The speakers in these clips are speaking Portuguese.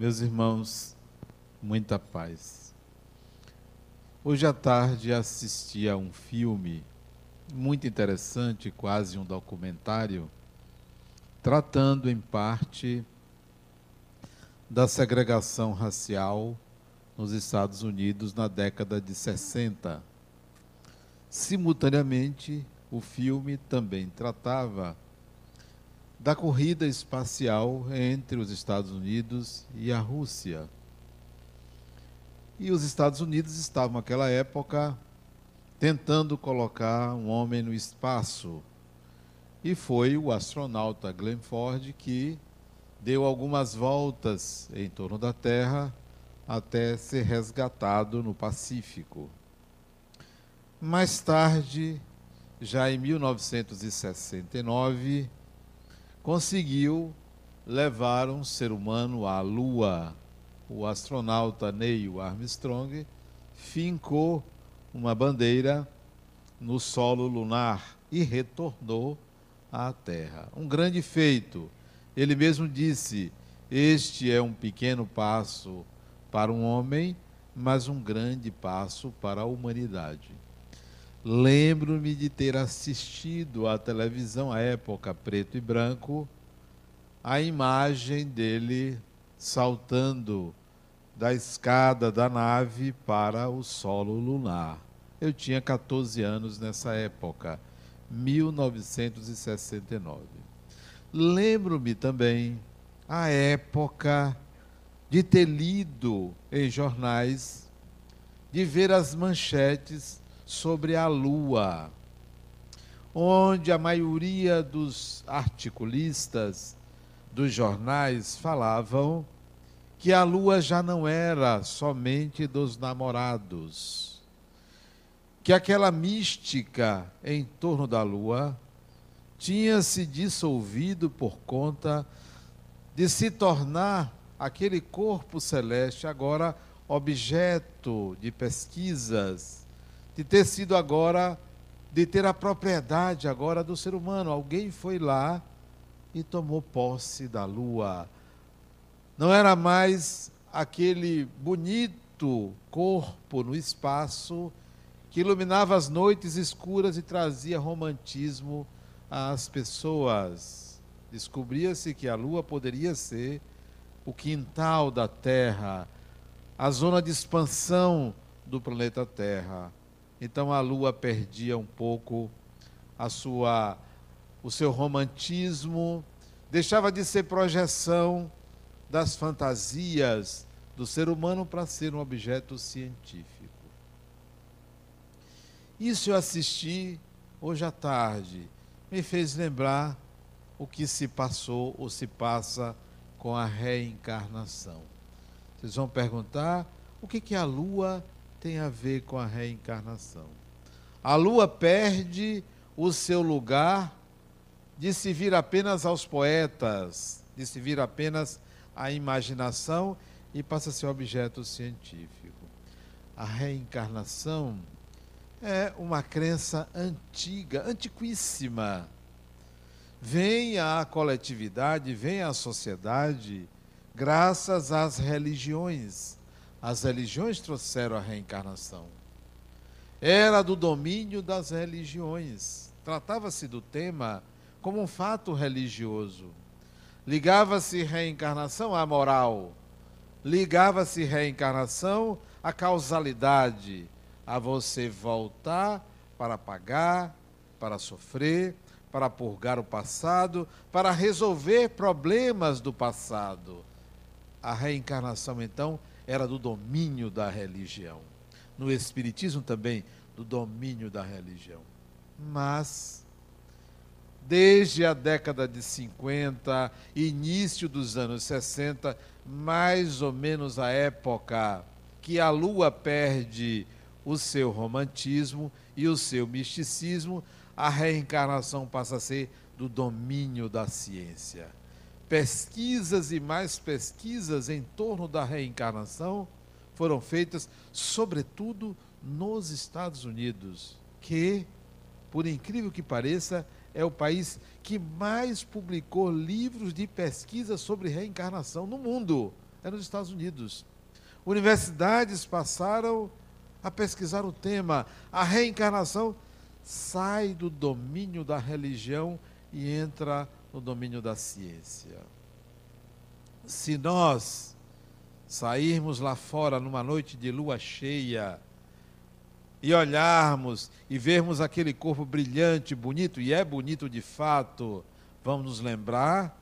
Meus irmãos, muita paz. Hoje à tarde assisti a um filme muito interessante, quase um documentário, tratando em parte da segregação racial nos Estados Unidos na década de 60. Simultaneamente, o filme também tratava da corrida espacial entre os Estados Unidos e a Rússia. E os Estados Unidos estavam, naquela época, tentando colocar um homem no espaço. E foi o astronauta Glenn Ford que deu algumas voltas em torno da Terra até ser resgatado no Pacífico. Mais tarde, já em 1969, conseguiu levar um ser humano à Lua. O astronauta Neil Armstrong fincou uma bandeira no solo lunar e retornou à Terra. Um grande feito. Ele mesmo disse: Este é um pequeno passo para um homem, mas um grande passo para a humanidade. Lembro-me de ter assistido à televisão, à época preto e branco, a imagem dele saltando da escada da nave para o solo lunar. Eu tinha 14 anos nessa época, 1969. Lembro-me também a época de ter lido em jornais, de ver as manchetes sobre a Lua, onde a maioria dos articulistas dos jornais falavam que a Lua já não era somente dos namorados, que aquela mística em torno da Lua tinha se dissolvido por conta de se tornar aquele corpo celeste agora objeto de pesquisas de ter sido agora, de ter a propriedade agora do ser humano. Alguém foi lá e tomou posse da lua. Não era mais aquele bonito corpo no espaço que iluminava as noites escuras e trazia romantismo às pessoas. Descobria-se que a lua poderia ser o quintal da Terra, a zona de expansão do planeta Terra. Então a lua perdia um pouco a sua o seu romantismo, deixava de ser projeção das fantasias do ser humano para ser um objeto científico. Isso eu assisti hoje à tarde, me fez lembrar o que se passou ou se passa com a reencarnação. Vocês vão perguntar o que, que a lua tem a ver com a reencarnação. A lua perde o seu lugar de se vir apenas aos poetas, de se vir apenas à imaginação e passa a ser objeto científico. A reencarnação é uma crença antiga, antiquíssima. Vem à coletividade, vem à sociedade, graças às religiões as religiões trouxeram a reencarnação. Era do domínio das religiões. Tratava-se do tema como um fato religioso. Ligava-se reencarnação à moral. Ligava-se reencarnação à causalidade, a você voltar para pagar, para sofrer, para purgar o passado, para resolver problemas do passado. A reencarnação, então, era do domínio da religião. No Espiritismo também, do domínio da religião. Mas, desde a década de 50, início dos anos 60, mais ou menos a época que a Lua perde o seu romantismo e o seu misticismo, a reencarnação passa a ser do domínio da ciência pesquisas e mais pesquisas em torno da reencarnação foram feitas, sobretudo nos Estados Unidos, que, por incrível que pareça, é o país que mais publicou livros de pesquisa sobre reencarnação no mundo. é nos Estados Unidos. Universidades passaram a pesquisar o tema. A reencarnação sai do domínio da religião e entra no domínio da ciência. Se nós sairmos lá fora numa noite de lua cheia e olharmos e vermos aquele corpo brilhante, bonito, e é bonito de fato, vamos nos lembrar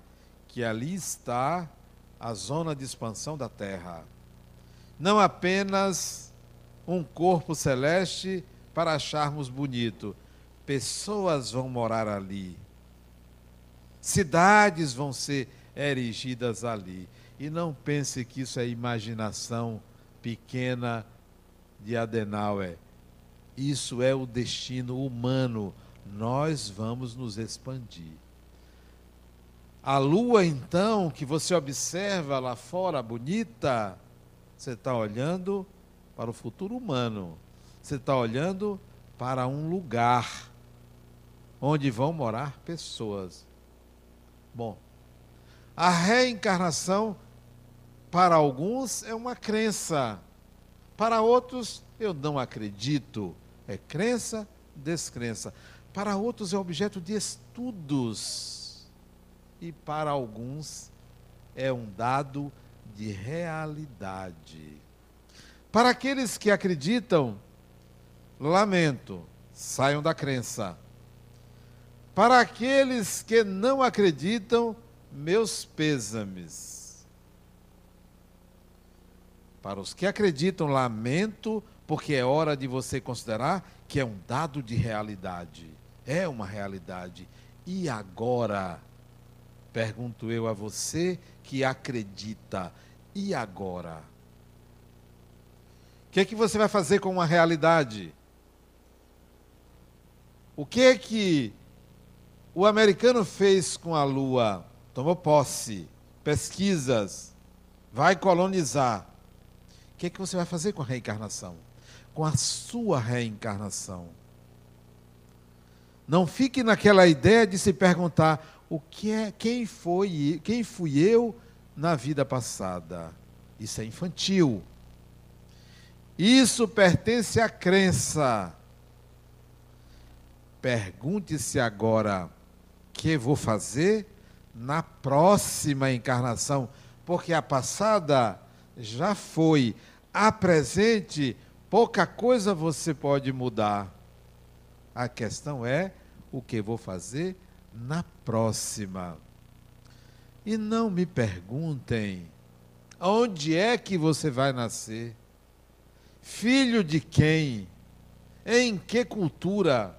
que ali está a zona de expansão da Terra. Não apenas um corpo celeste para acharmos bonito, pessoas vão morar ali, cidades vão ser erigidas ali. E não pense que isso é imaginação pequena de Adenauer. Isso é o destino humano. Nós vamos nos expandir. A lua, então, que você observa lá fora, bonita, você está olhando para o futuro humano. Você está olhando para um lugar onde vão morar pessoas. Bom, a reencarnação para alguns é uma crença, para outros eu não acredito. É crença, descrença. Para outros é objeto de estudos. E para alguns é um dado de realidade. Para aqueles que acreditam, lamento, saiam da crença. Para aqueles que não acreditam, meus pêsames para os que acreditam, lamento, porque é hora de você considerar que é um dado de realidade. É uma realidade. E agora? Pergunto eu a você que acredita. E agora? O que é que você vai fazer com uma realidade? O que é que o americano fez com a Lua? Tomou posse, pesquisas, vai colonizar que, é que você vai fazer com a reencarnação? Com a sua reencarnação. Não fique naquela ideia de se perguntar o que é, quem foi, quem fui eu na vida passada. Isso é infantil. Isso pertence à crença. Pergunte-se agora: o que vou fazer na próxima encarnação? Porque a passada já foi. A presente, pouca coisa você pode mudar. A questão é o que vou fazer na próxima. E não me perguntem onde é que você vai nascer, filho de quem, em que cultura,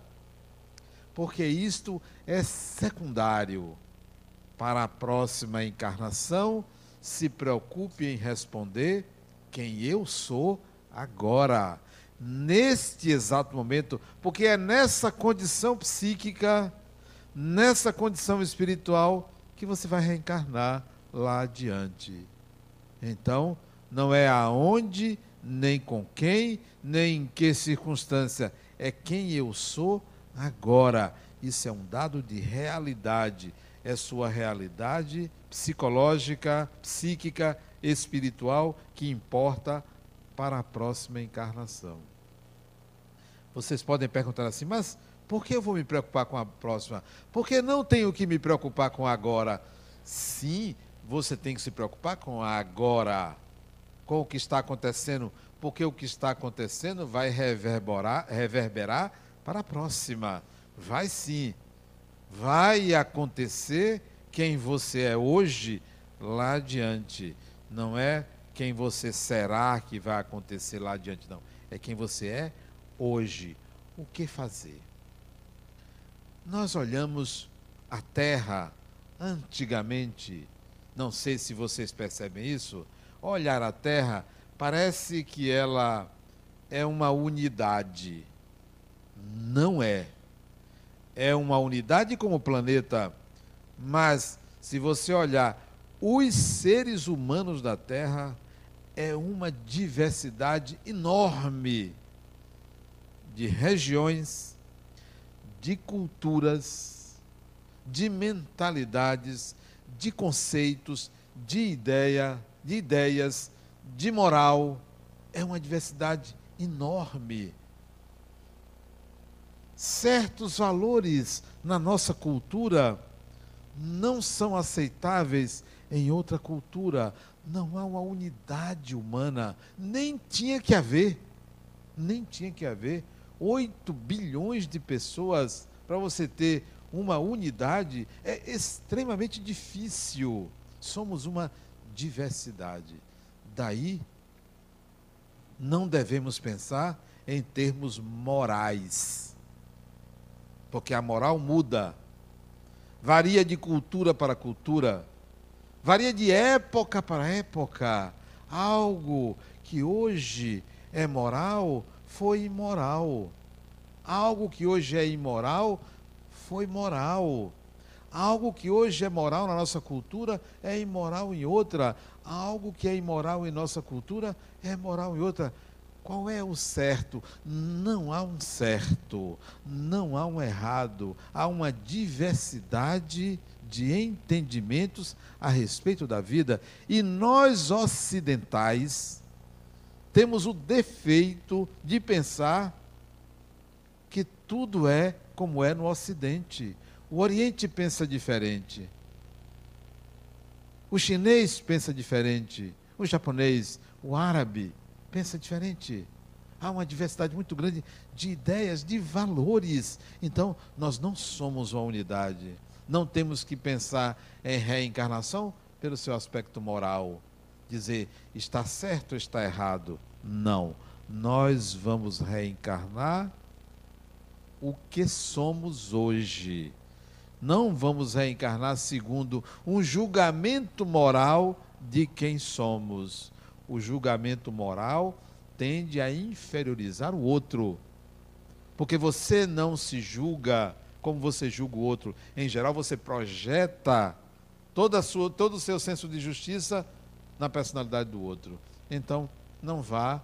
porque isto é secundário para a próxima encarnação se preocupe em responder quem eu sou agora, neste exato momento, porque é nessa condição psíquica, nessa condição espiritual, que você vai reencarnar lá adiante. Então, não é aonde, nem com quem, nem em que circunstância, é quem eu sou agora. Isso é um dado de realidade é sua realidade psicológica, psíquica, espiritual que importa para a próxima encarnação. Vocês podem perguntar assim, mas por que eu vou me preocupar com a próxima? Porque não tenho que me preocupar com agora. Sim, você tem que se preocupar com agora, com o que está acontecendo, porque o que está acontecendo vai reverberar, reverberar para a próxima. Vai sim vai acontecer quem você é hoje lá adiante. Não é quem você será que vai acontecer lá adiante, não. É quem você é hoje. O que fazer? Nós olhamos a terra antigamente, não sei se vocês percebem isso, olhar a terra parece que ela é uma unidade. Não é é uma unidade como planeta, mas se você olhar os seres humanos da Terra, é uma diversidade enorme de regiões, de culturas, de mentalidades, de conceitos, de ideia, de ideias, de moral. É uma diversidade enorme. Certos valores na nossa cultura não são aceitáveis em outra cultura. Não há uma unidade humana. Nem tinha que haver. Nem tinha que haver. 8 bilhões de pessoas para você ter uma unidade é extremamente difícil. Somos uma diversidade. Daí, não devemos pensar em termos morais. Porque a moral muda. Varia de cultura para cultura. Varia de época para época. Algo que hoje é moral foi imoral. Algo que hoje é imoral foi moral. Algo que hoje é moral na nossa cultura é imoral em outra. Algo que é imoral em nossa cultura é moral em outra. Qual é o certo? Não há um certo, não há um errado, há uma diversidade de entendimentos a respeito da vida. E nós ocidentais temos o defeito de pensar que tudo é como é no Ocidente. O Oriente pensa diferente. O chinês pensa diferente. O japonês, o árabe pensa diferente. Há uma diversidade muito grande de ideias, de valores. Então, nós não somos uma unidade. Não temos que pensar em reencarnação pelo seu aspecto moral. Dizer está certo ou está errado. Não. Nós vamos reencarnar o que somos hoje. Não vamos reencarnar segundo um julgamento moral de quem somos. O julgamento moral tende a inferiorizar o outro. Porque você não se julga como você julga o outro. Em geral, você projeta toda sua, todo o seu senso de justiça na personalidade do outro. Então, não vá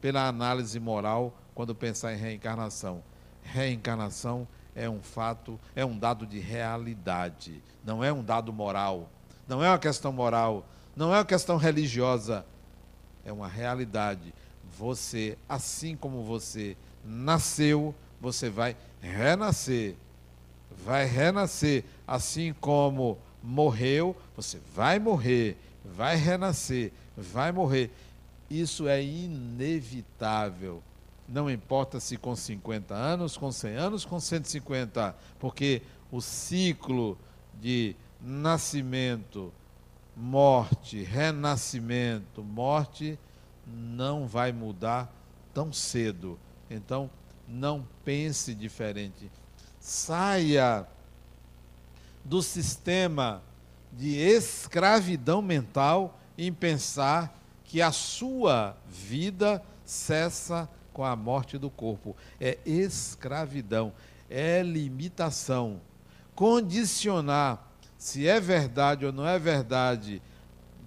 pela análise moral quando pensar em reencarnação reencarnação é um fato, é um dado de realidade, não é um dado moral, não é uma questão moral, não é uma questão religiosa, é uma realidade. Você, assim como você nasceu, você vai renascer. Vai renascer, assim como morreu, você vai morrer, vai renascer, vai morrer. Isso é inevitável. Não importa se com 50 anos, com 100 anos, com 150, porque o ciclo de nascimento, morte, renascimento, morte não vai mudar tão cedo. Então, não pense diferente. Saia do sistema de escravidão mental em pensar que a sua vida cessa com a morte do corpo. É escravidão, é limitação. Condicionar se é verdade ou não é verdade,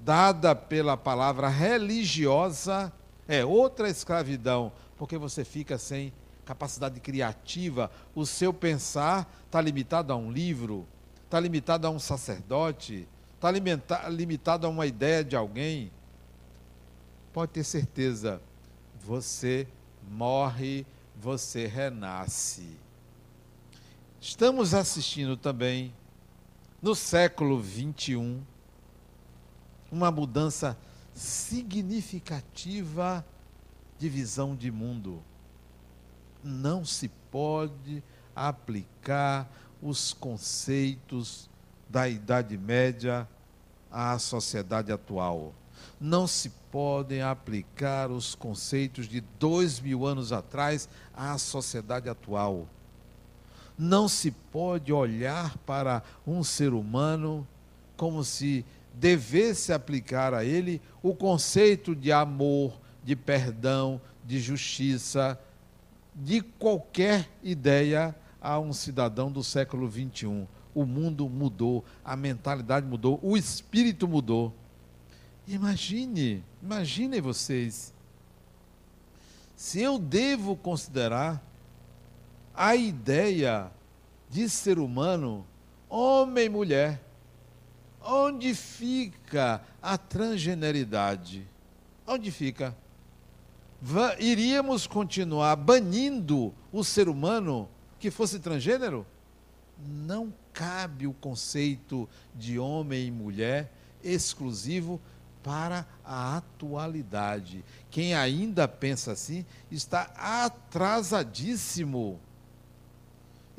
dada pela palavra religiosa, é outra escravidão, porque você fica sem capacidade criativa, o seu pensar está limitado a um livro, está limitado a um sacerdote, está limitado a uma ideia de alguém. Pode ter certeza, você morre, você renasce. Estamos assistindo também, no século 21, uma mudança significativa de visão de mundo. Não se pode aplicar os conceitos da Idade Média à sociedade atual não se podem aplicar os conceitos de dois mil anos atrás à sociedade atual. Não se pode olhar para um ser humano como se devesse aplicar a ele o conceito de amor, de perdão, de justiça, de qualquer ideia a um cidadão do século 21. O mundo mudou, a mentalidade mudou, o espírito mudou. Imagine, imaginem vocês, se eu devo considerar a ideia de ser humano, homem e mulher, Onde fica a transgeneridade? Onde fica? Iríamos continuar banindo o ser humano que fosse transgênero? Não cabe o conceito de homem e mulher exclusivo para a atualidade. Quem ainda pensa assim está atrasadíssimo.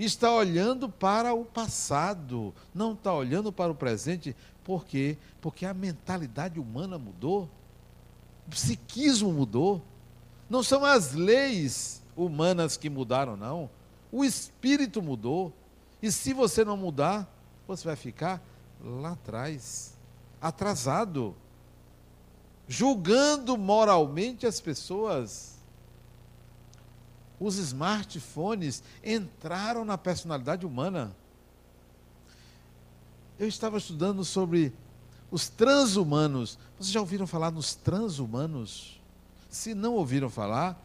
Está olhando para o passado, não está olhando para o presente. Por quê? Porque a mentalidade humana mudou, o psiquismo mudou. Não são as leis humanas que mudaram, não. O espírito mudou. E se você não mudar, você vai ficar lá atrás, atrasado julgando moralmente as pessoas. Os smartphones entraram na personalidade humana. Eu estava estudando sobre os transhumanos. Vocês já ouviram falar nos transhumanos? Se não ouviram falar,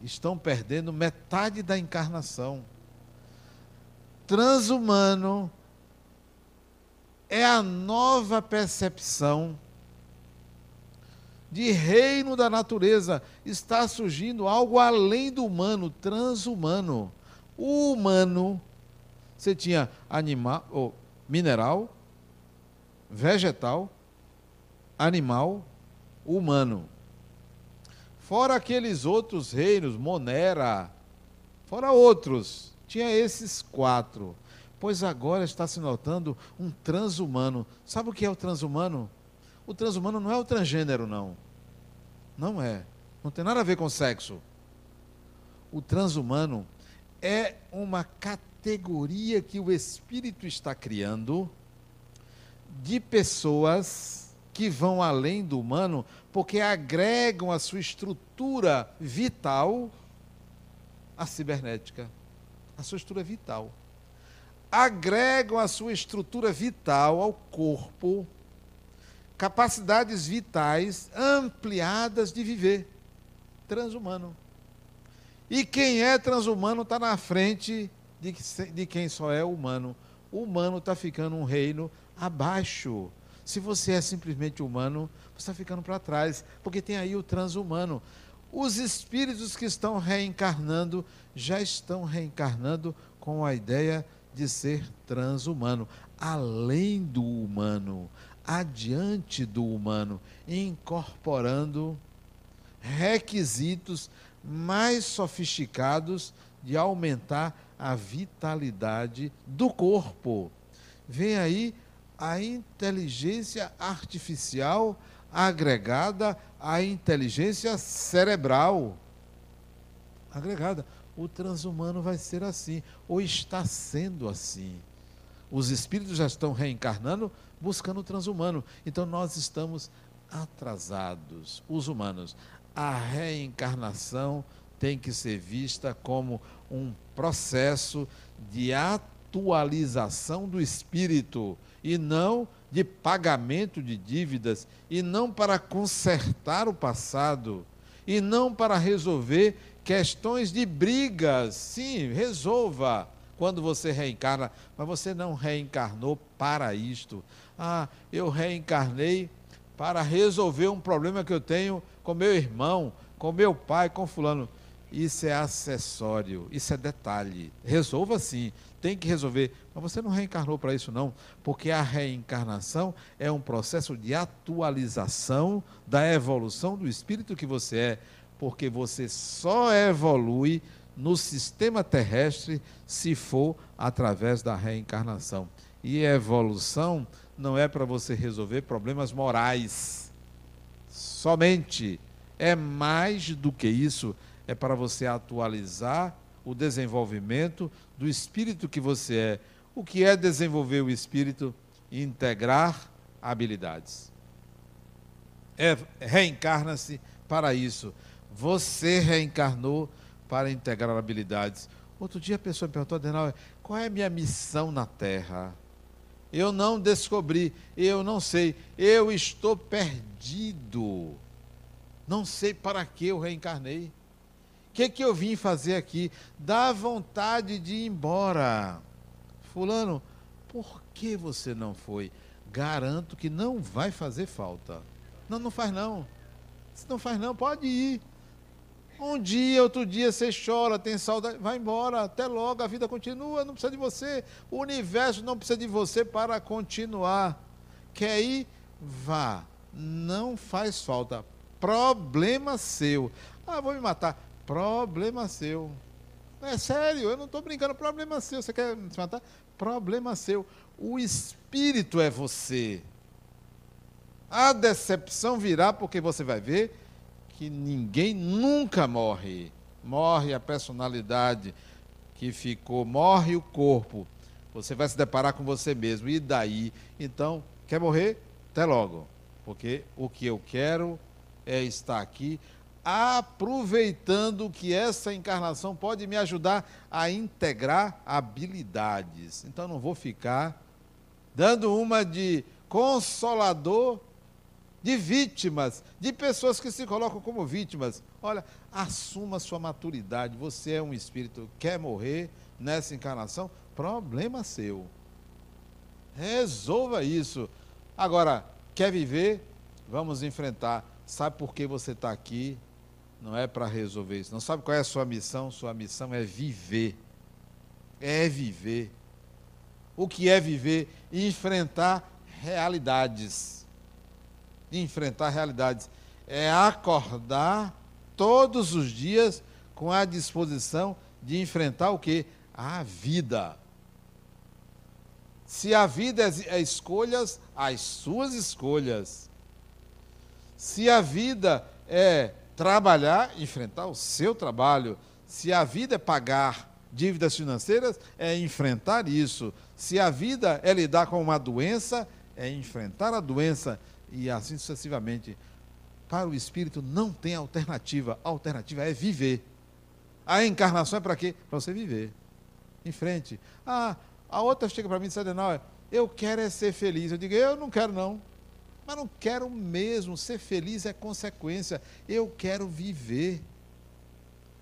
estão perdendo metade da encarnação. Transhumano é a nova percepção de reino da natureza. Está surgindo algo além do humano, transhumano. O humano, você tinha animal, ou mineral, vegetal, animal, humano. Fora aqueles outros reinos, Monera, fora outros, tinha esses quatro. Pois agora está se notando um transhumano. Sabe o que é o transhumano? O transhumano não é o transgênero, não. Não é. Não tem nada a ver com sexo. O transhumano é uma categoria que o Espírito está criando de pessoas que vão além do humano, porque agregam a sua estrutura vital à cibernética, a sua estrutura vital. Agregam a sua estrutura vital ao corpo capacidades vitais ampliadas de viver. Transhumano. E quem é transhumano está na frente de, de quem só é humano. O humano está ficando um reino abaixo. Se você é simplesmente humano, você está ficando para trás, porque tem aí o transhumano. Os espíritos que estão reencarnando já estão reencarnando com a ideia de ser transhumano, além do humano, adiante do humano, incorporando requisitos mais sofisticados de aumentar a vitalidade do corpo. Vem aí a inteligência artificial agregada à inteligência cerebral. Agregada. O transhumano vai ser assim, ou está sendo assim. Os espíritos já estão reencarnando buscando o transhumano. Então nós estamos atrasados, os humanos. A reencarnação tem que ser vista como um processo de atualização do espírito e não de pagamento de dívidas e não para consertar o passado e não para resolver questões de brigas. Sim, resolva quando você reencarna, mas você não reencarnou para isto. Ah, eu reencarnei para resolver um problema que eu tenho com meu irmão, com meu pai, com fulano. Isso é acessório, isso é detalhe. Resolva sim, tem que resolver. Mas você não reencarnou para isso, não, porque a reencarnação é um processo de atualização da evolução do espírito que você é, porque você só evolui no sistema terrestre se for através da reencarnação. E evolução não é para você resolver problemas morais. Somente. É mais do que isso. É para você atualizar o desenvolvimento do espírito que você é. O que é desenvolver o espírito? Integrar habilidades. É, reencarna-se para isso. Você reencarnou para integrar habilidades. Outro dia a pessoa me perguntou, Adenal, qual é a minha missão na Terra? Eu não descobri, eu não sei, eu estou perdido. Não sei para que eu reencarnei. O que, que eu vim fazer aqui? Dá vontade de ir embora. Fulano, por que você não foi? garanto que não vai fazer falta. Não, não faz não. Se não faz não, pode ir. Um dia, outro dia você chora, tem saudade, vai embora, até logo, a vida continua, não precisa de você. O universo não precisa de você para continuar. Quer ir? Vá. Não faz falta. Problema seu. Ah, vou me matar. Problema seu. É sério, eu não estou brincando. Problema seu. Você quer se matar? Problema seu. O espírito é você. A decepção virá porque você vai ver que ninguém nunca morre. Morre a personalidade que ficou, morre o corpo. Você vai se deparar com você mesmo. E daí? Então, quer morrer? Até logo. Porque o que eu quero é estar aqui aproveitando que essa encarnação pode me ajudar a integrar habilidades. Então não vou ficar dando uma de consolador de vítimas, de pessoas que se colocam como vítimas. Olha, assuma sua maturidade. Você é um espírito, quer morrer nessa encarnação? Problema seu. Resolva isso. Agora, quer viver? Vamos enfrentar. Sabe por que você está aqui? Não é para resolver isso. Não sabe qual é a sua missão? Sua missão é viver. É viver. O que é viver? Enfrentar realidades de enfrentar realidades. É acordar todos os dias com a disposição de enfrentar o que? A vida. Se a vida é, é escolhas, as suas escolhas. Se a vida é trabalhar, enfrentar o seu trabalho. Se a vida é pagar dívidas financeiras, é enfrentar isso. Se a vida é lidar com uma doença, é enfrentar a doença e assim sucessivamente. Para o espírito não tem alternativa. A alternativa é viver. A encarnação é para quê? Para você viver. Em frente. Ah, a outra chega para mim e diz, não, eu quero é ser feliz. Eu digo, eu não quero não. Mas não quero mesmo. Ser feliz é consequência. Eu quero viver.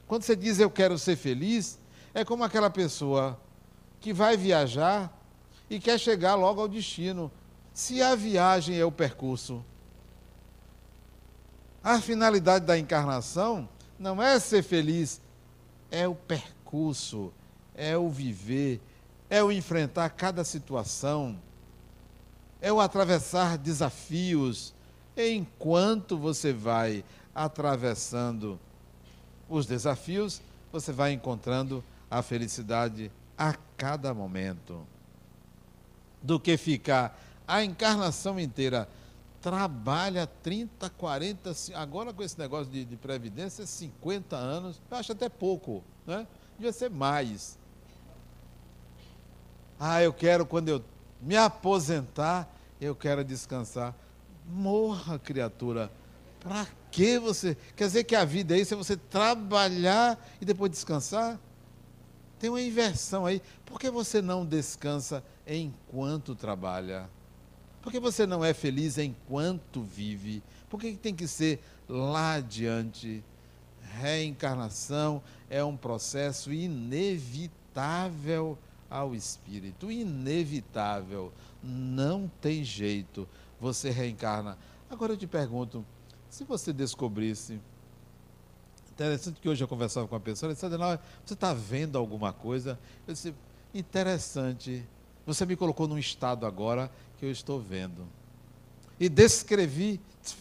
Quando você diz eu quero ser feliz, é como aquela pessoa que vai viajar e quer chegar logo ao destino. Se a viagem é o percurso, a finalidade da encarnação não é ser feliz, é o percurso, é o viver, é o enfrentar cada situação, é o atravessar desafios, enquanto você vai atravessando os desafios, você vai encontrando a felicidade a cada momento. Do que ficar a encarnação inteira trabalha 30, 40, agora com esse negócio de, de previdência, 50 anos, eu acho até pouco, né? Devia ser mais. Ah, eu quero, quando eu me aposentar, eu quero descansar. Morra, criatura. Para que você. Quer dizer que a vida é isso, é você trabalhar e depois descansar? Tem uma inversão aí. Por que você não descansa enquanto trabalha? Por que você não é feliz enquanto vive? Por que tem que ser lá adiante? Reencarnação é um processo inevitável ao espírito, inevitável. Não tem jeito. Você reencarna. Agora eu te pergunto, se você descobrisse interessante que hoje eu conversava com uma pessoa, ela disse, você está vendo alguma coisa? Eu disse, interessante. Você me colocou num estado agora que eu estou vendo. E descrevi,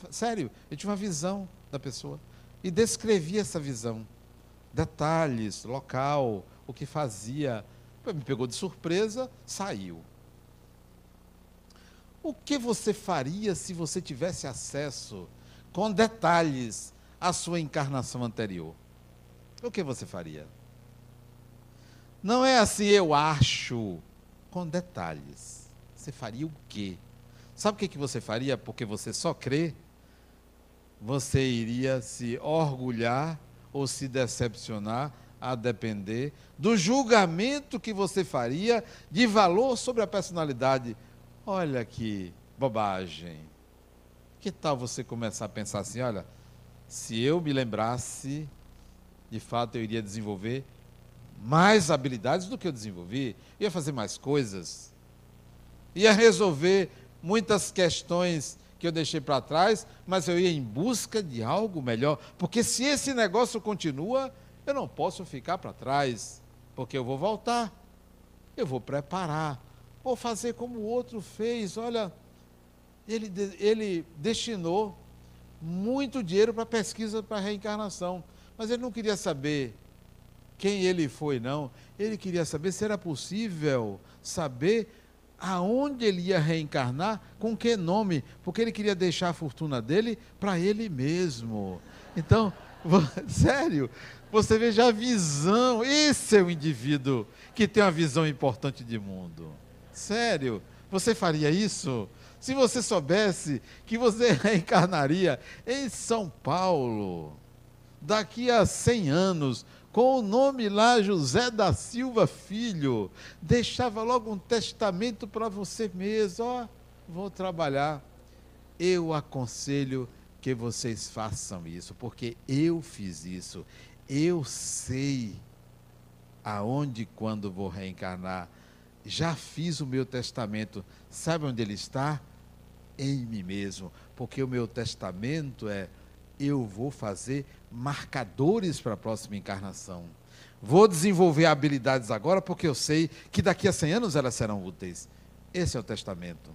sério, eu tinha uma visão da pessoa. E descrevi essa visão. Detalhes, local, o que fazia. Me pegou de surpresa, saiu. O que você faria se você tivesse acesso com detalhes à sua encarnação anterior? O que você faria? Não é assim, eu acho, com detalhes você faria o quê? Sabe o que, que você faria? Porque você só crê? Você iria se orgulhar ou se decepcionar, a depender do julgamento que você faria de valor sobre a personalidade. Olha que bobagem. Que tal você começar a pensar assim: olha, se eu me lembrasse, de fato eu iria desenvolver mais habilidades do que eu desenvolvi, ia fazer mais coisas ia resolver muitas questões que eu deixei para trás, mas eu ia em busca de algo melhor, porque se esse negócio continua, eu não posso ficar para trás, porque eu vou voltar, eu vou preparar, vou fazer como o outro fez. Olha, ele, ele destinou muito dinheiro para pesquisa para reencarnação, mas ele não queria saber quem ele foi, não. Ele queria saber se era possível saber aonde ele ia reencarnar, com que nome, porque ele queria deixar a fortuna dele para ele mesmo. Então, sério, você veja a visão, esse é o indivíduo que tem uma visão importante de mundo. Sério, você faria isso? Se você soubesse que você reencarnaria em São Paulo, daqui a 100 anos, com o nome lá José da Silva Filho, deixava logo um testamento para você mesmo, ó, vou trabalhar. Eu aconselho que vocês façam isso, porque eu fiz isso. Eu sei aonde e quando vou reencarnar. Já fiz o meu testamento. Sabe onde ele está? Em mim mesmo. Porque o meu testamento é eu vou fazer marcadores para a próxima encarnação. Vou desenvolver habilidades agora porque eu sei que daqui a 100 anos elas serão úteis. Esse é o testamento.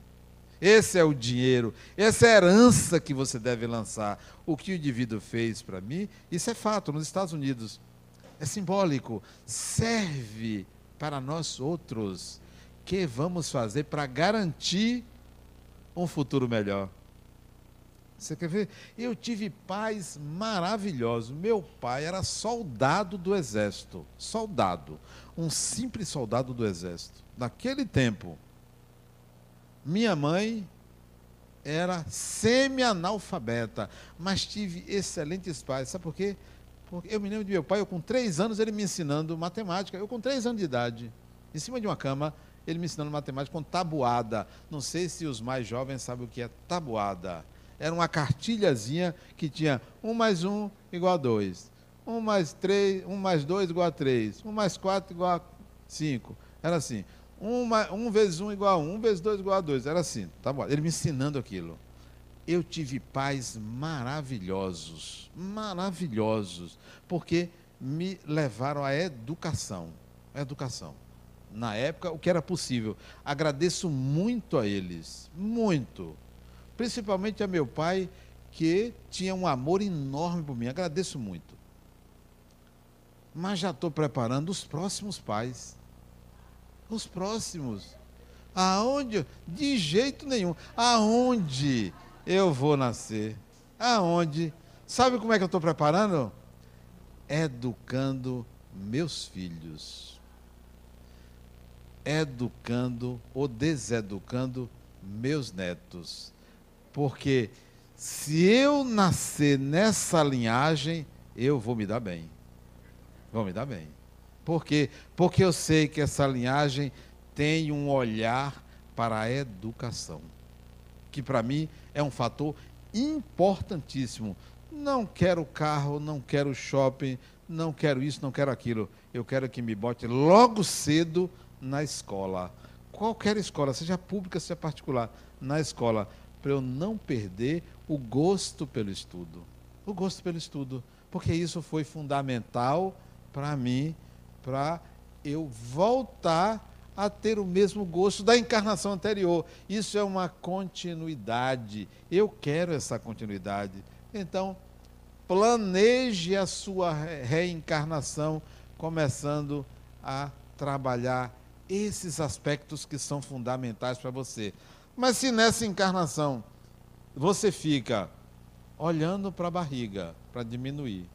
Esse é o dinheiro, essa é a herança que você deve lançar. O que o indivíduo fez para mim, isso é fato, nos Estados Unidos. É simbólico, serve para nós outros. que vamos fazer para garantir um futuro melhor? Você quer ver? Eu tive pais maravilhosos. Meu pai era soldado do exército. Soldado. Um simples soldado do exército. Naquele tempo, minha mãe era semi-analfabeta, mas tive excelentes pais. Sabe por quê? Porque eu me lembro de meu pai, eu com três anos, ele me ensinando matemática. Eu com três anos de idade, em cima de uma cama, ele me ensinando matemática com tabuada. Não sei se os mais jovens sabem o que é tabuada. Era uma cartilhazinha que tinha 1 mais 1 igual a 2. 1 mais 3, 1 mais 2 igual a 3. 1 mais 4 igual a 5. Era assim. 1, mais, 1 vezes 1 igual a 1, 1 vezes 2 igual a 2. Era assim, tá bom. Ele me ensinando aquilo. Eu tive pais maravilhosos, maravilhosos, porque me levaram à educação. A educação. Na época, o que era possível. Agradeço muito a eles, muito. Principalmente a meu pai, que tinha um amor enorme por mim. Agradeço muito. Mas já estou preparando os próximos pais os próximos. Aonde? De jeito nenhum. Aonde eu vou nascer? Aonde? Sabe como é que eu estou preparando? Educando meus filhos. Educando ou deseducando meus netos. Porque se eu nascer nessa linhagem, eu vou me dar bem. Vou me dar bem. Por quê? Porque eu sei que essa linhagem tem um olhar para a educação, que para mim é um fator importantíssimo. Não quero carro, não quero shopping, não quero isso, não quero aquilo. Eu quero que me bote logo cedo na escola. Qualquer escola, seja pública, seja particular, na escola, para eu não perder o gosto pelo estudo. O gosto pelo estudo. Porque isso foi fundamental para mim para eu voltar a ter o mesmo gosto da encarnação anterior. Isso é uma continuidade. Eu quero essa continuidade. Então, planeje a sua reencarnação, começando a trabalhar esses aspectos que são fundamentais para você. Mas se nessa encarnação você fica olhando para a barriga para diminuir,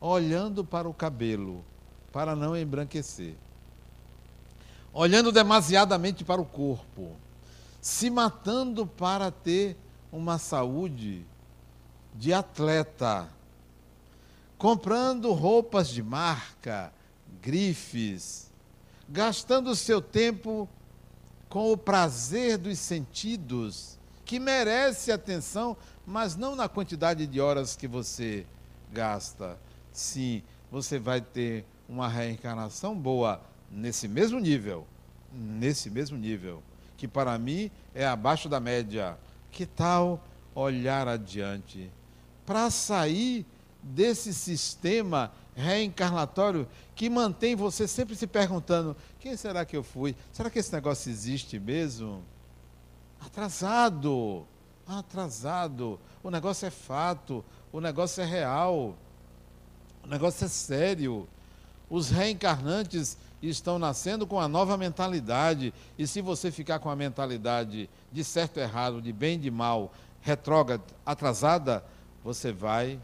olhando para o cabelo, para não embranquecer, olhando demasiadamente para o corpo, se matando para ter uma saúde de atleta, comprando roupas de marca, grifes, gastando seu tempo com o prazer dos sentidos, que merece atenção, mas não na quantidade de horas que você gasta sim, você vai ter uma reencarnação boa nesse mesmo nível, nesse mesmo nível, que para mim é abaixo da média. Que tal olhar adiante? Para sair desse sistema reencarnatório que mantém você sempre se perguntando: quem será que eu fui? Será que esse negócio existe mesmo? Atrasado, atrasado. O negócio é fato, o negócio é real, o negócio é sério. Os reencarnantes estão nascendo com a nova mentalidade. E se você ficar com a mentalidade de certo errado, de bem de mal, retrógrada, atrasada, você vai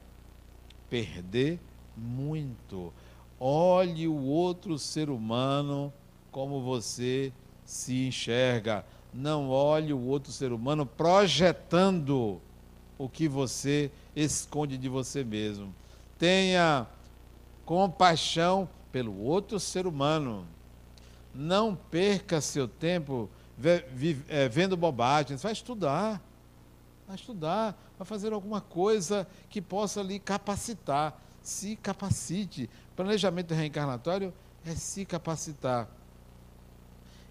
perder muito. Olhe o outro ser humano como você se enxerga. Não olhe o outro ser humano projetando o que você esconde de você mesmo. Tenha compaixão pelo outro ser humano. Não perca seu tempo é, vendo bobagens. Vai estudar. Vai estudar. Vai fazer alguma coisa que possa lhe capacitar. Se capacite. Planejamento reencarnatório é se capacitar.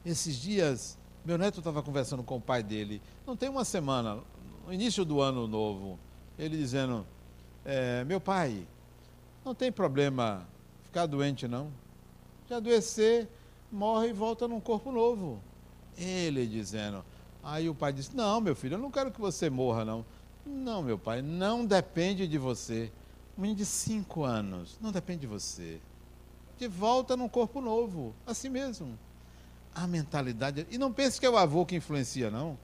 Esses dias, meu neto estava conversando com o pai dele, não tem uma semana, no início do ano novo, ele dizendo: é, Meu pai, não tem problema ficar doente, não. Se adoecer, morre e volta num corpo novo. Ele dizendo. Aí o pai disse: Não, meu filho, eu não quero que você morra, não. Não, meu pai, não depende de você. Um menino de cinco anos, não depende de você. De volta num corpo novo, assim mesmo. A mentalidade. E não pense que é o avô que influencia, não.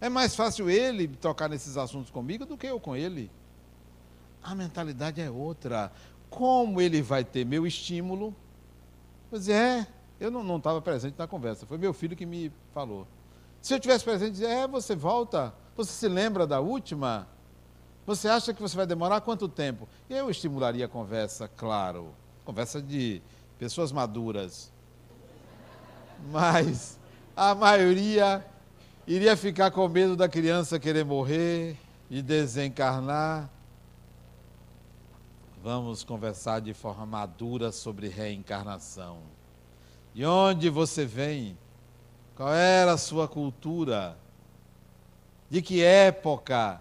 É mais fácil ele tocar nesses assuntos comigo do que eu com ele. A mentalidade é outra. Como ele vai ter meu estímulo? Pois é, eu não estava presente na conversa, foi meu filho que me falou. Se eu tivesse presente, dizia, é, você volta, você se lembra da última? Você acha que você vai demorar quanto tempo? Eu estimularia a conversa, claro, conversa de pessoas maduras. Mas a maioria iria ficar com medo da criança querer morrer e desencarnar vamos conversar de forma madura sobre reencarnação. De onde você vem? Qual era a sua cultura? De que época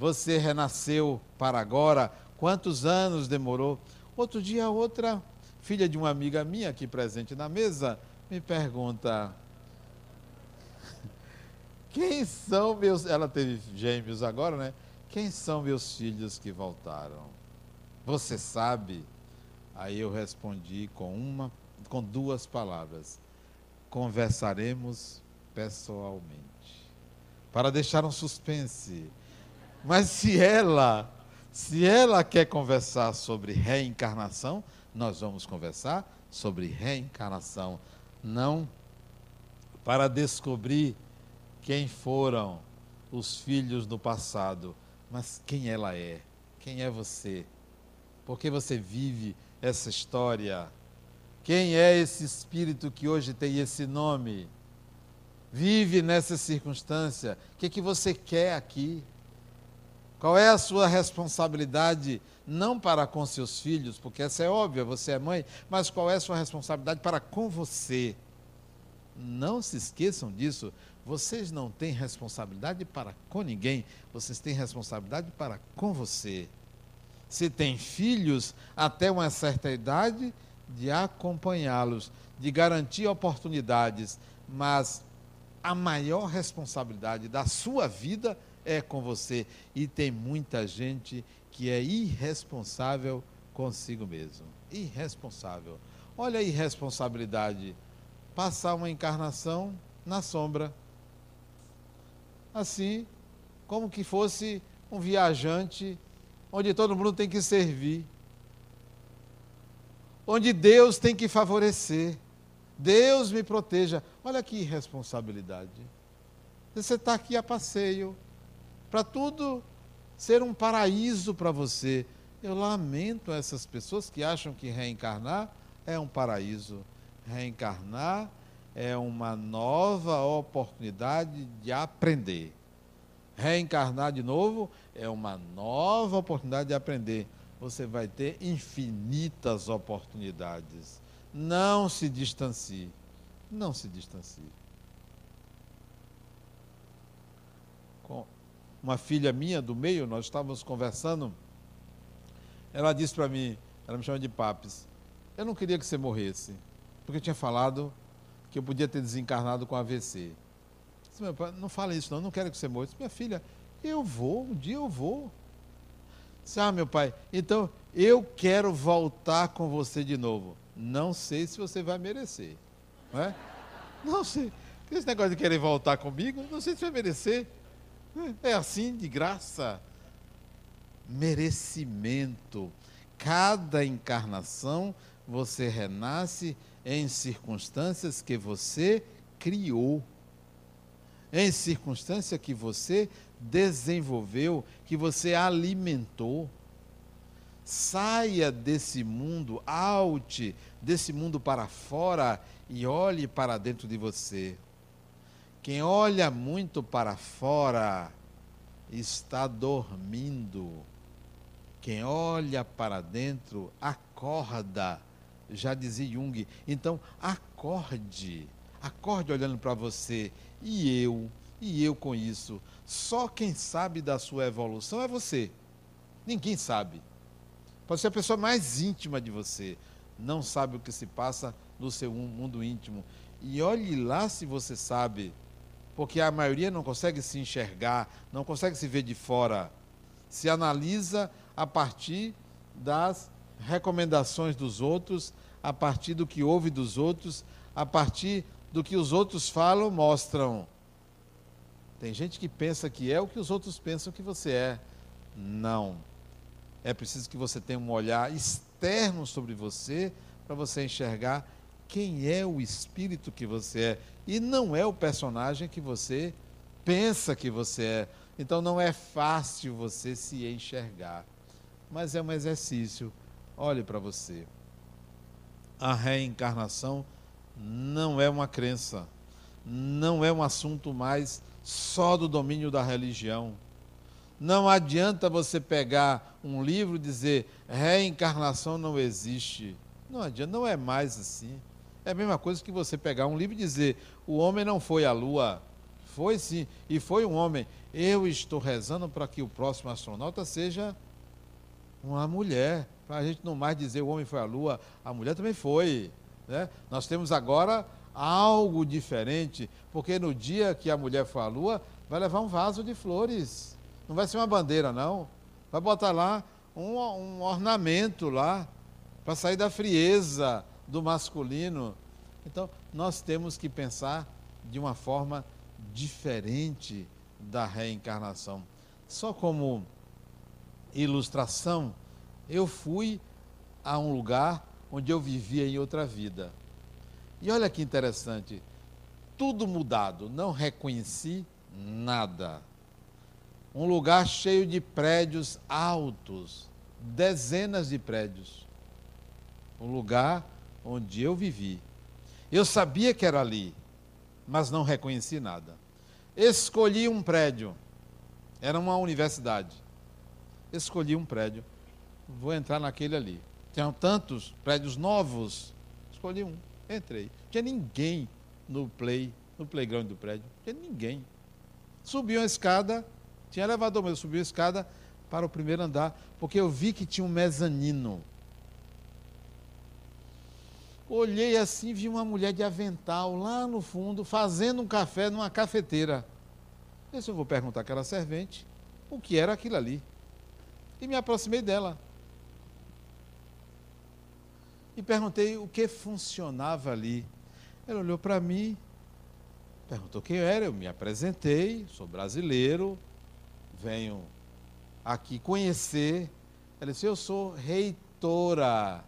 você renasceu para agora? Quantos anos demorou? Outro dia, outra filha de uma amiga minha aqui presente na mesa me pergunta: Quem são meus. Ela teve gêmeos agora, né? Quem são meus filhos que voltaram? Você sabe? Aí eu respondi com uma, com duas palavras. Conversaremos pessoalmente. Para deixar um suspense. Mas se ela, se ela quer conversar sobre reencarnação, nós vamos conversar sobre reencarnação, não para descobrir quem foram os filhos do passado, mas quem ela é, quem é você porque você vive essa história. Quem é esse espírito que hoje tem esse nome? Vive nessa circunstância. O que, é que você quer aqui? Qual é a sua responsabilidade, não para com seus filhos, porque essa é óbvia, você é mãe, mas qual é a sua responsabilidade para com você? Não se esqueçam disso. Vocês não têm responsabilidade para com ninguém, vocês têm responsabilidade para com você se tem filhos, até uma certa idade, de acompanhá-los, de garantir oportunidades, mas a maior responsabilidade da sua vida é com você. E tem muita gente que é irresponsável consigo mesmo. Irresponsável. Olha a irresponsabilidade. Passar uma encarnação na sombra. Assim, como que fosse um viajante onde todo mundo tem que servir, onde Deus tem que favorecer. Deus me proteja. Olha que irresponsabilidade. Você está aqui a passeio, para tudo ser um paraíso para você. Eu lamento essas pessoas que acham que reencarnar é um paraíso. Reencarnar é uma nova oportunidade de aprender. Reencarnar de novo é uma nova oportunidade de aprender. Você vai ter infinitas oportunidades. Não se distancie. Não se distancie. Uma filha minha do meio, nós estávamos conversando. Ela disse para mim, ela me chama de Papes, eu não queria que você morresse, porque eu tinha falado que eu podia ter desencarnado com AVC. Disse, meu pai, não fala isso não, não quero que você morra. Disse, minha filha, eu vou, um dia eu vou. Disse, ah, meu pai, então eu quero voltar com você de novo. Não sei se você vai merecer. Não é? Não sei. Esse negócio de querer voltar comigo, não sei se vai merecer. É assim, de graça. Merecimento. Cada encarnação você renasce em circunstâncias que você criou. Em circunstância que você desenvolveu, que você alimentou. Saia desse mundo, out desse mundo para fora e olhe para dentro de você. Quem olha muito para fora está dormindo. Quem olha para dentro acorda, já dizia Jung. Então, acorde, acorde olhando para você. E eu, e eu com isso. Só quem sabe da sua evolução é você. Ninguém sabe. Pode ser a pessoa mais íntima de você. Não sabe o que se passa no seu mundo íntimo. E olhe lá se você sabe porque a maioria não consegue se enxergar, não consegue se ver de fora. Se analisa a partir das recomendações dos outros, a partir do que ouve dos outros, a partir do que os outros falam, mostram. Tem gente que pensa que é o que os outros pensam que você é. Não. É preciso que você tenha um olhar externo sobre você para você enxergar quem é o espírito que você é e não é o personagem que você pensa que você é. Então não é fácil você se enxergar, mas é um exercício. Olhe para você. A reencarnação não é uma crença, não é um assunto mais só do domínio da religião. Não adianta você pegar um livro e dizer reencarnação não existe. Não adianta, não é mais assim. É a mesma coisa que você pegar um livro e dizer: o homem não foi à lua. Foi sim, e foi um homem. Eu estou rezando para que o próximo astronauta seja uma mulher. Para a gente não mais dizer o homem foi à lua, a mulher também foi. Né? Nós temos agora algo diferente, porque no dia que a mulher for à lua, vai levar um vaso de flores. Não vai ser uma bandeira, não. Vai botar lá um, um ornamento lá, para sair da frieza do masculino. Então, nós temos que pensar de uma forma diferente da reencarnação. Só como ilustração, eu fui a um lugar onde eu vivia em outra vida. E olha que interessante, tudo mudado, não reconheci nada. Um lugar cheio de prédios altos, dezenas de prédios. Um lugar onde eu vivi. Eu sabia que era ali, mas não reconheci nada. Escolhi um prédio, era uma universidade. Escolhi um prédio, vou entrar naquele ali. Tinham tantos prédios novos, escolhi um, entrei. Não tinha ninguém no play, no playground do prédio, tinha ninguém. Subi uma escada, tinha elevador, mas eu subi a escada para o primeiro andar, porque eu vi que tinha um mezanino. Olhei assim, vi uma mulher de avental lá no fundo, fazendo um café numa cafeteira. Disse, eu vou perguntar àquela servente o que era aquilo ali. E me aproximei dela. E perguntei o que funcionava ali. Ela olhou para mim, perguntou quem eu era, eu me apresentei, sou brasileiro, venho aqui conhecer. Ela disse, eu sou reitora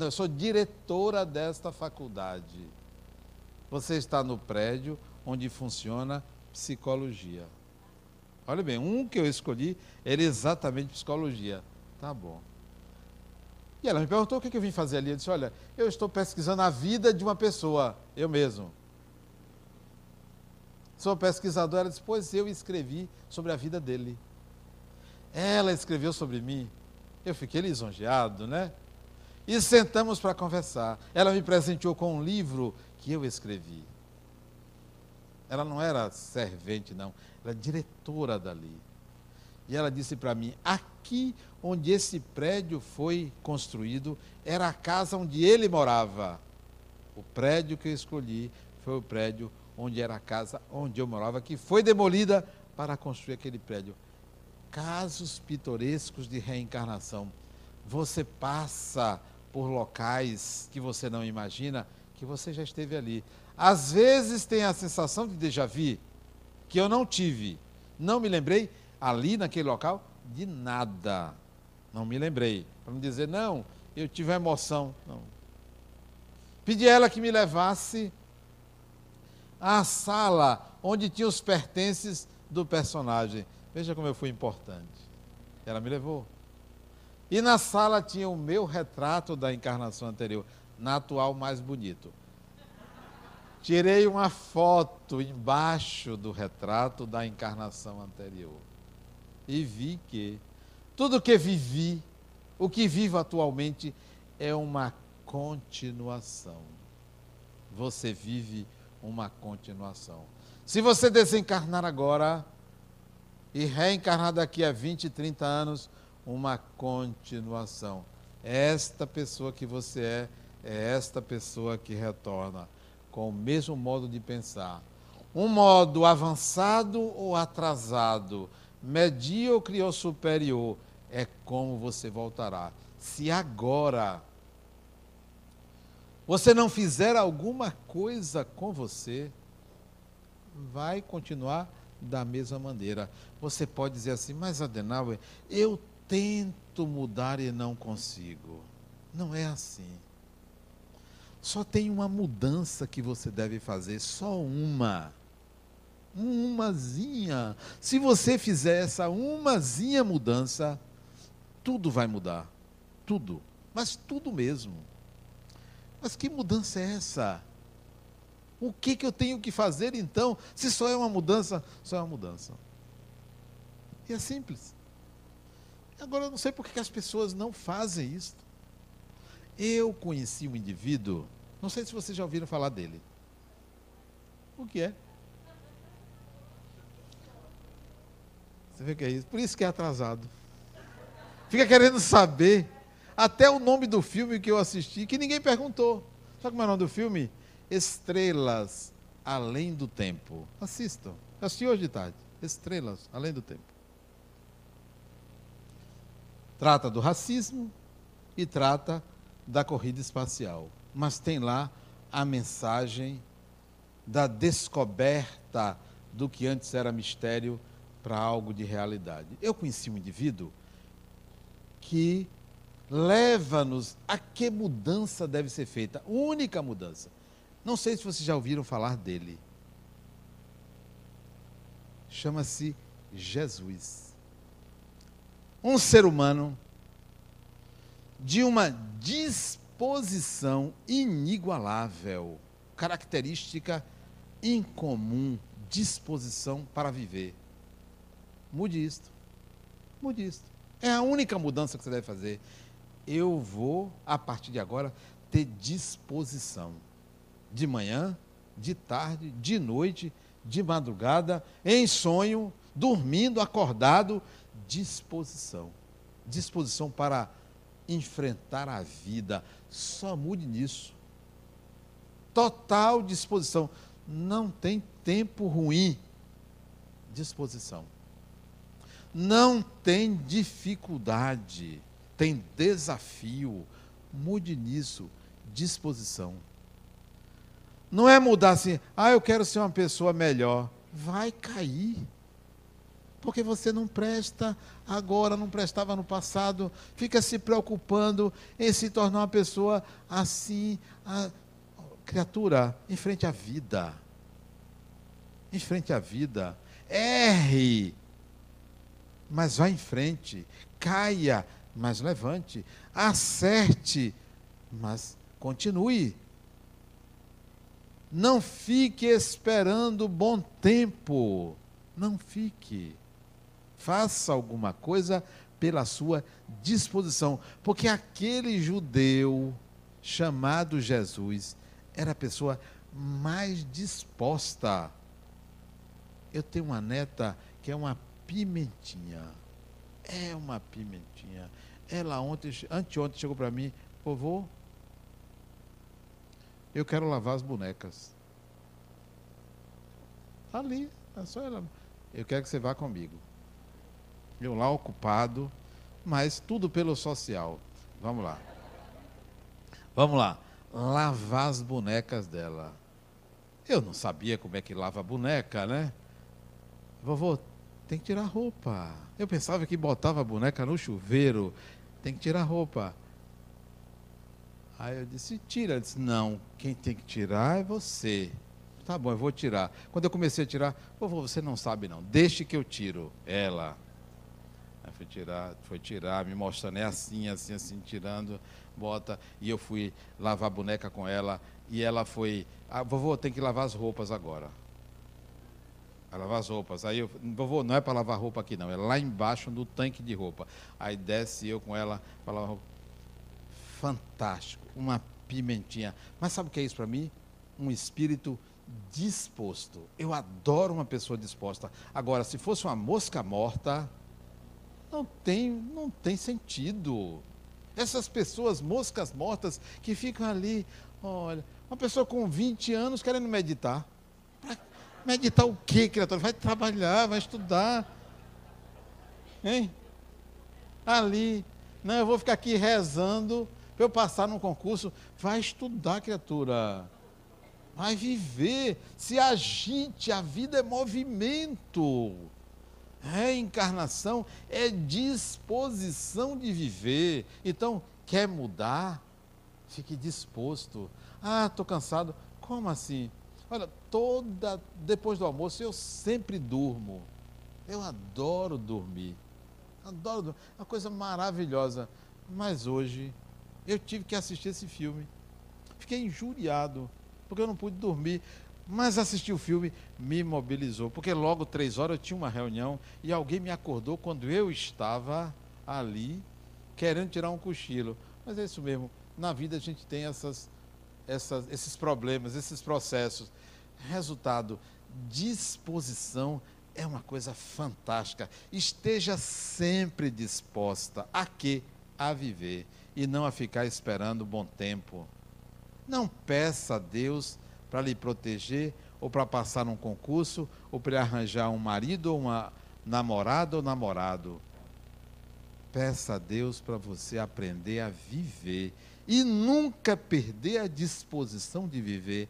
não, eu sou diretora desta faculdade. Você está no prédio onde funciona psicologia. Olha bem, um que eu escolhi era exatamente psicologia. Tá bom. E ela me perguntou o que eu vim fazer ali. Eu disse: Olha, eu estou pesquisando a vida de uma pessoa, eu mesmo. Sou pesquisadora. Ela disse: Pois eu escrevi sobre a vida dele. Ela escreveu sobre mim. Eu fiquei lisonjeado, né? E sentamos para conversar. Ela me presenteou com um livro que eu escrevi. Ela não era servente, não, era diretora dali. E ela disse para mim: aqui onde esse prédio foi construído era a casa onde ele morava. O prédio que eu escolhi foi o prédio onde era a casa onde eu morava, que foi demolida para construir aquele prédio. Casos pitorescos de reencarnação. Você passa por locais que você não imagina que você já esteve ali. Às vezes tem a sensação de déjà vu, que eu não tive. Não me lembrei ali naquele local de nada. Não me lembrei. Para não dizer, não, eu tive a emoção. Não. Pedi a ela que me levasse à sala onde tinha os pertences do personagem. Veja como eu fui importante. Ela me levou. E na sala tinha o meu retrato da encarnação anterior, na atual mais bonito. Tirei uma foto embaixo do retrato da encarnação anterior. E vi que tudo que vivi, o que vivo atualmente, é uma continuação. Você vive uma continuação. Se você desencarnar agora e reencarnar daqui a 20, 30 anos, uma continuação. Esta pessoa que você é, é esta pessoa que retorna com o mesmo modo de pensar. Um modo avançado ou atrasado, medíocre ou superior, é como você voltará. Se agora você não fizer alguma coisa com você, vai continuar da mesma maneira. Você pode dizer assim, mas Adenauer, eu tento mudar e não consigo. Não é assim. Só tem uma mudança que você deve fazer, só uma. Umazinha. Se você fizer essa umazinha mudança, tudo vai mudar. Tudo. Mas tudo mesmo. Mas que mudança é essa? O que, que eu tenho que fazer então? Se só é uma mudança, só é uma mudança. E é simples. Agora, eu não sei por que as pessoas não fazem isso. Eu conheci um indivíduo, não sei se vocês já ouviram falar dele. O que é? Você vê que é isso? Por isso que é atrasado. Fica querendo saber até o nome do filme que eu assisti, que ninguém perguntou. Sabe como é o nome do filme? Estrelas Além do Tempo. Assistam. Assisti hoje de tarde. Estrelas Além do Tempo. Trata do racismo e trata da corrida espacial. Mas tem lá a mensagem da descoberta do que antes era mistério para algo de realidade. Eu conheci um indivíduo que leva-nos a que mudança deve ser feita, única mudança. Não sei se vocês já ouviram falar dele. Chama-se Jesus um ser humano de uma disposição inigualável, característica incomum, disposição para viver. Mude isto. Mude isto. É a única mudança que você deve fazer. Eu vou, a partir de agora, ter disposição. De manhã, de tarde, de noite, de madrugada, em sonho, dormindo, acordado, disposição. Disposição para enfrentar a vida. Só mude nisso. Total disposição. Não tem tempo ruim. Disposição. Não tem dificuldade. Tem desafio. Mude nisso. Disposição. Não é mudar assim, ah, eu quero ser uma pessoa melhor. Vai cair porque você não presta agora, não prestava no passado, fica se preocupando em se tornar uma pessoa assim, a, criatura, em frente à vida. Em frente à vida. Erre, mas vá em frente. Caia, mas levante. Acerte, mas continue. Não fique esperando bom tempo. Não fique faça alguma coisa pela sua disposição. Porque aquele judeu chamado Jesus era a pessoa mais disposta. Eu tenho uma neta que é uma pimentinha. é uma pimentinha. Ela ontem, anteontem chegou para mim, vovô, eu quero lavar as bonecas. Ali, é só ela. Eu quero que você vá comigo. Eu lá ocupado, mas tudo pelo social. Vamos lá. Vamos lá. Lavar as bonecas dela. Eu não sabia como é que lava a boneca, né? Vovô, tem que tirar roupa. Eu pensava que botava a boneca no chuveiro. Tem que tirar roupa. Aí eu disse, tira. Ele disse, não, quem tem que tirar é você. Tá bom, eu vou tirar. Quando eu comecei a tirar, vovô, você não sabe não, deixe que eu tiro. Ela. Foi tirar, foi tirar, me mostrando, é assim, assim, assim, tirando, bota. E eu fui lavar a boneca com ela. E ela foi, ah, vovô, tem que lavar as roupas agora. Vai lavar as roupas. Aí eu, vovô, não é para lavar roupa aqui não, é lá embaixo no tanque de roupa. Aí desce eu com ela para lavar roupa fantástico, uma pimentinha. Mas sabe o que é isso para mim? Um espírito disposto. Eu adoro uma pessoa disposta. Agora, se fosse uma mosca morta, não tem, não tem sentido. Essas pessoas, moscas mortas, que ficam ali, olha, uma pessoa com 20 anos querendo meditar. meditar o quê, criatura? Vai trabalhar, vai estudar. Hein? Ali. Não, eu vou ficar aqui rezando para eu passar num concurso, vai estudar, criatura. Vai viver, se agite, a vida é movimento. Reencarnação é disposição de viver. Então, quer mudar? Fique disposto. Ah, estou cansado. Como assim? Olha, toda depois do almoço eu sempre durmo. Eu adoro dormir. Adoro dormir. É uma coisa maravilhosa. Mas hoje eu tive que assistir esse filme. Fiquei injuriado, porque eu não pude dormir. Mas assistir o filme me mobilizou, porque logo três horas eu tinha uma reunião e alguém me acordou quando eu estava ali querendo tirar um cochilo. Mas é isso mesmo, na vida a gente tem essas, essas, esses problemas, esses processos. Resultado, disposição é uma coisa fantástica. Esteja sempre disposta a quê? A viver e não a ficar esperando bom tempo. Não peça a Deus para lhe proteger, ou para passar num concurso, ou para arranjar um marido, ou uma namorada ou namorado. Peça a Deus para você aprender a viver e nunca perder a disposição de viver.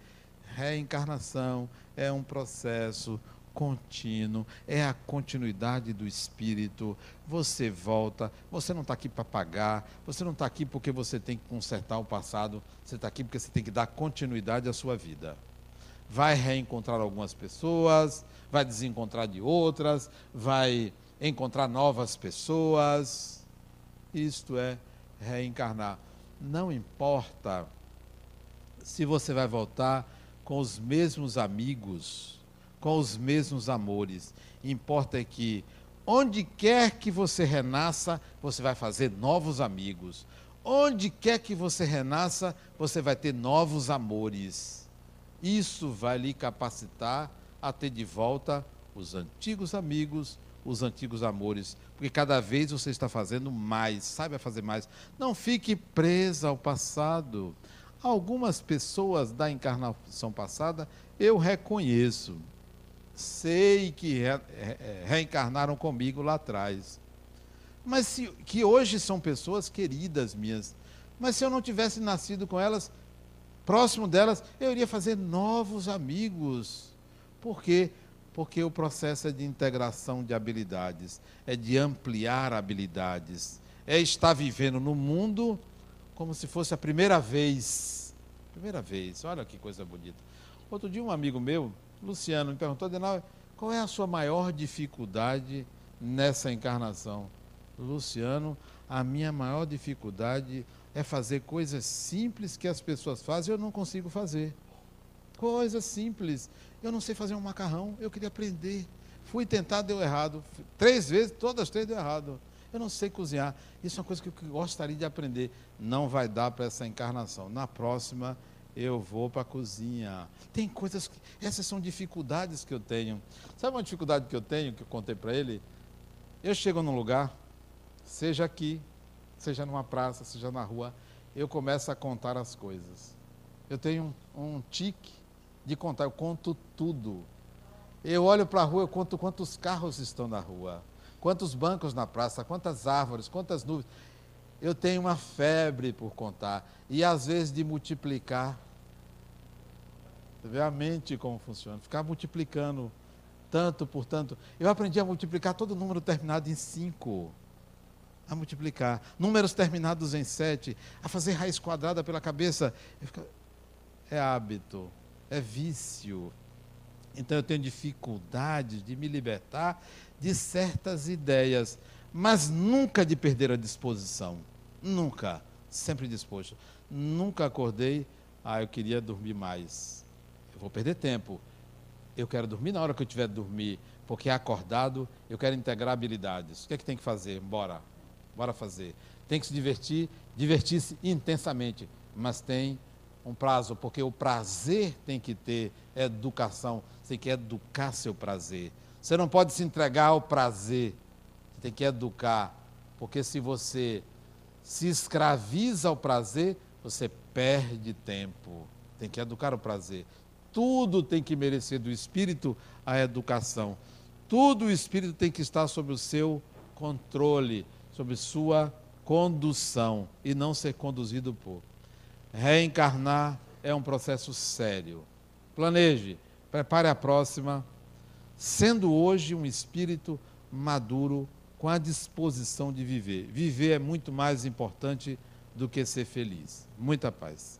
Reencarnação é um processo, contínuo, é a continuidade do espírito. Você volta, você não está aqui para pagar, você não está aqui porque você tem que consertar o passado, você está aqui porque você tem que dar continuidade à sua vida. Vai reencontrar algumas pessoas, vai desencontrar de outras, vai encontrar novas pessoas. Isto é reencarnar. Não importa se você vai voltar com os mesmos amigos com os mesmos amores. Importa é que, onde quer que você renasça, você vai fazer novos amigos. Onde quer que você renasça, você vai ter novos amores. Isso vai lhe capacitar a ter de volta os antigos amigos, os antigos amores, porque cada vez você está fazendo mais, saiba fazer mais. Não fique presa ao passado. Algumas pessoas da encarnação passada eu reconheço sei que re, re, reencarnaram comigo lá atrás. Mas se, que hoje são pessoas queridas minhas. Mas se eu não tivesse nascido com elas, próximo delas, eu iria fazer novos amigos. Por quê? Porque o processo é de integração de habilidades, é de ampliar habilidades, é estar vivendo no mundo como se fosse a primeira vez. Primeira vez, olha que coisa bonita. Outro dia, um amigo meu, Luciano me perguntou, Adenal, qual é a sua maior dificuldade nessa encarnação? Luciano, a minha maior dificuldade é fazer coisas simples que as pessoas fazem e eu não consigo fazer. Coisas simples. Eu não sei fazer um macarrão, eu queria aprender. Fui tentar, deu errado. Três vezes, todas as três deu errado. Eu não sei cozinhar. Isso é uma coisa que eu gostaria de aprender. Não vai dar para essa encarnação. Na próxima, eu vou para a cozinha. Tem coisas que. Essas são dificuldades que eu tenho. Sabe uma dificuldade que eu tenho, que eu contei para ele? Eu chego num lugar, seja aqui, seja numa praça, seja na rua, eu começo a contar as coisas. Eu tenho um, um tique de contar, eu conto tudo. Eu olho para a rua, eu conto quantos carros estão na rua, quantos bancos na praça, quantas árvores, quantas nuvens. Eu tenho uma febre por contar e às vezes de multiplicar. Você vê a mente como funciona, ficar multiplicando tanto por tanto. Eu aprendi a multiplicar todo número terminado em cinco. A multiplicar. Números terminados em sete. A fazer raiz quadrada pela cabeça. É hábito. É vício. Então eu tenho dificuldade de me libertar de certas ideias. Mas nunca de perder a disposição. Nunca. Sempre disposto. Nunca acordei. Ah, eu queria dormir mais. Eu vou perder tempo eu quero dormir na hora que eu tiver de dormir, porque acordado eu quero integrar habilidades. O que é que tem que fazer? Bora, bora fazer. Tem que se divertir, divertir-se intensamente, mas tem um prazo, porque o prazer tem que ter educação, você tem que educar seu prazer. Você não pode se entregar ao prazer, você tem que educar, porque se você se escraviza ao prazer, você perde tempo. Tem que educar o prazer. Tudo tem que merecer do Espírito a educação. Tudo o Espírito tem que estar sob o seu controle, sob sua condução e não ser conduzido por. Reencarnar é um processo sério. Planeje, prepare a próxima, sendo hoje um espírito maduro com a disposição de viver. Viver é muito mais importante do que ser feliz. Muita paz.